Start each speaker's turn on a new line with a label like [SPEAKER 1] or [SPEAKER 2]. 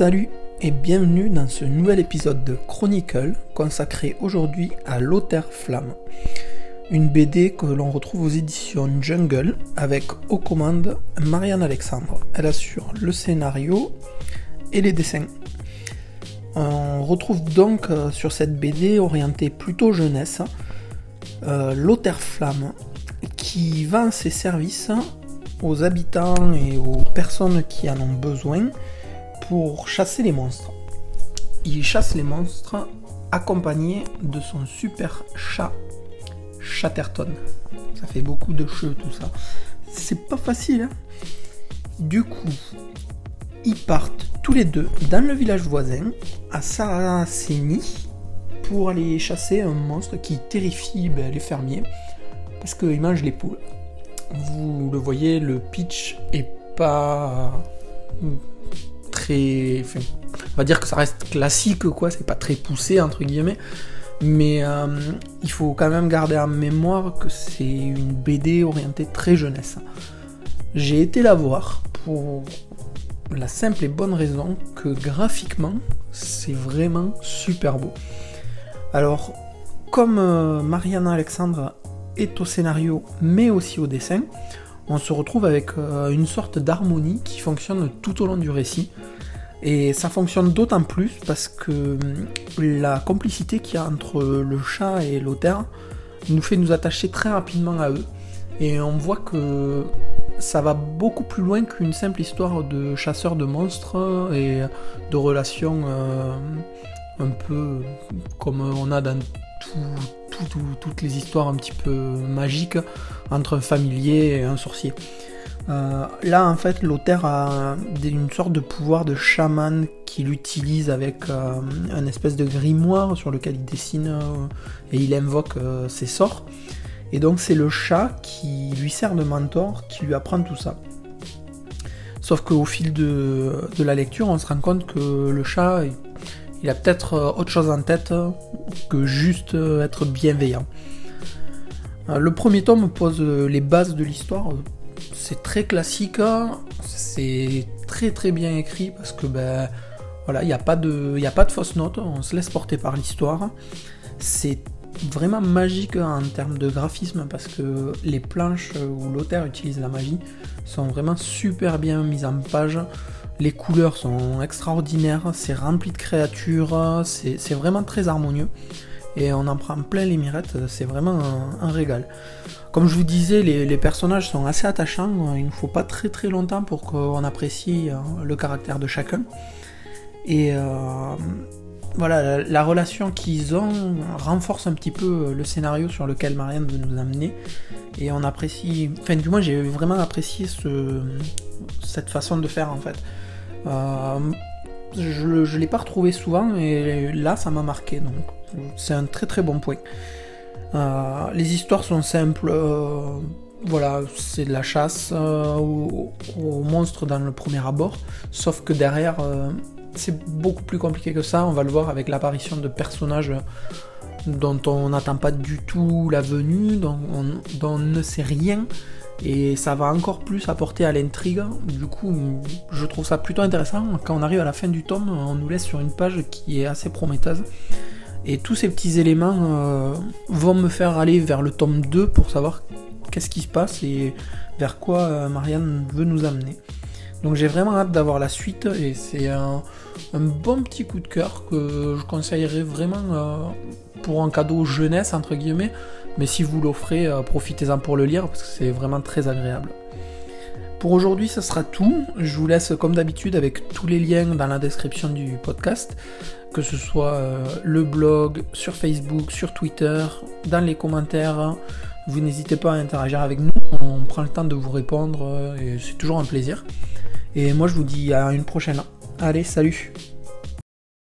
[SPEAKER 1] Salut et bienvenue dans ce nouvel épisode de Chronicle consacré aujourd'hui à Lothaire Flamme. Une BD que l'on retrouve aux éditions Jungle avec aux commandes Marianne Alexandre. Elle assure le scénario et les dessins. On retrouve donc euh, sur cette BD orientée plutôt jeunesse euh, Flamme qui vend ses services aux habitants et aux personnes qui en ont besoin pour chasser les monstres. Il chasse les monstres accompagné de son super chat Chatterton. Ça fait beaucoup de cheveux tout ça. C'est pas facile. Hein du coup, ils partent tous les deux dans le village voisin, à Saraceni, pour aller chasser un monstre qui terrifie ben, les fermiers, parce qu'il mange les poules. Vous le voyez, le pitch est pas on va dire que ça reste classique, quoi, c'est pas très poussé, entre guillemets. Mais euh, il faut quand même garder en mémoire que c'est une BD orientée très jeunesse. J'ai été la voir pour la simple et bonne raison que graphiquement, c'est vraiment super beau. Alors, comme euh, Mariana Alexandre est au scénario mais aussi au dessin, on se retrouve avec euh, une sorte d'harmonie qui fonctionne tout au long du récit. Et ça fonctionne d'autant plus parce que hum, la complicité qu'il y a entre le chat et l'auteur nous fait nous attacher très rapidement à eux. Et on voit que ça va beaucoup plus loin qu'une simple histoire de chasseur de monstres et de relations euh, un peu comme on a dans toutes les histoires un petit peu magiques entre un familier et un sorcier. Euh, là, en fait, l'auteur a une sorte de pouvoir de chaman qu'il utilise avec euh, un espèce de grimoire sur lequel il dessine euh, et il invoque ses sorts. Et donc, c'est le chat qui lui sert de mentor, qui lui apprend tout ça. Sauf qu'au fil de, la lecture, on se rend compte que le chat, il a peut-être autre chose en tête que juste être bienveillant. Le premier tome pose les bases de l'histoire c'est très classique, hein. c'est très très bien écrit parce que ben voilà, il n'y a pas de il a pas de fausses notes, on se laisse porter par l'histoire. C'est vraiment magique en termes de graphisme parce que les planches où l'auteur utilise la magie sont vraiment super bien mises en page. Les couleurs sont extraordinaires, c'est rempli de créatures, c'est vraiment très harmonieux et on en prend plein les mirettes, c'est vraiment un, régal. Comme je vous disais, les, personnages sont assez attachants, il ne faut pas très très longtemps pour qu'on apprécie euh, le caractère de chacun. Et euh, voilà, la, relation qu'ils ont renforce un petit peu le scénario sur lequel Marianne veut nous amener. Et on apprécie, enfin du moins j'ai vraiment apprécié cette façon de faire en fait. Euh, je ne l'ai pas retrouvé souvent et là ça m'a marqué donc c'est un très très bon point. Euh, les histoires sont simples, euh, voilà, c'est de la chasse euh, aux, monstres dans le premier abord, sauf que derrière c'est beaucoup plus compliqué que ça, on va le voir avec l'apparition de personnages dont on n'attend pas du tout la venue, dont on ne sait rien, et ça va encore plus apporter à l'intrigue. Du coup, je trouve ça plutôt intéressant. Quand on arrive à la fin du tome, on nous laisse sur une page qui est assez prometteuse. Et tous ces petits éléments euh, vont me faire aller vers le tome 2 pour savoir qu'est-ce qui se passe et vers quoi euh, Marianne veut nous amener. Donc j'ai vraiment hâte d'avoir la suite et c'est un, bon petit coup de cœur que je conseillerais vraiment euh, pour un cadeau jeunesse entre guillemets mais si vous l'offrez, profitez-en pour le lire parce que c'est vraiment très agréable. Pour aujourd'hui, ce sera tout. Je vous laisse comme d'habitude avec tous les liens dans la description du podcast, que ce soit euh, le blog, sur Facebook, sur Twitter, dans les commentaires. Vous n'hésitez pas à interagir avec nous, on prend le temps de vous répondre euh, et c'est toujours un plaisir. Et moi je vous dis à une prochaine. Allez, salut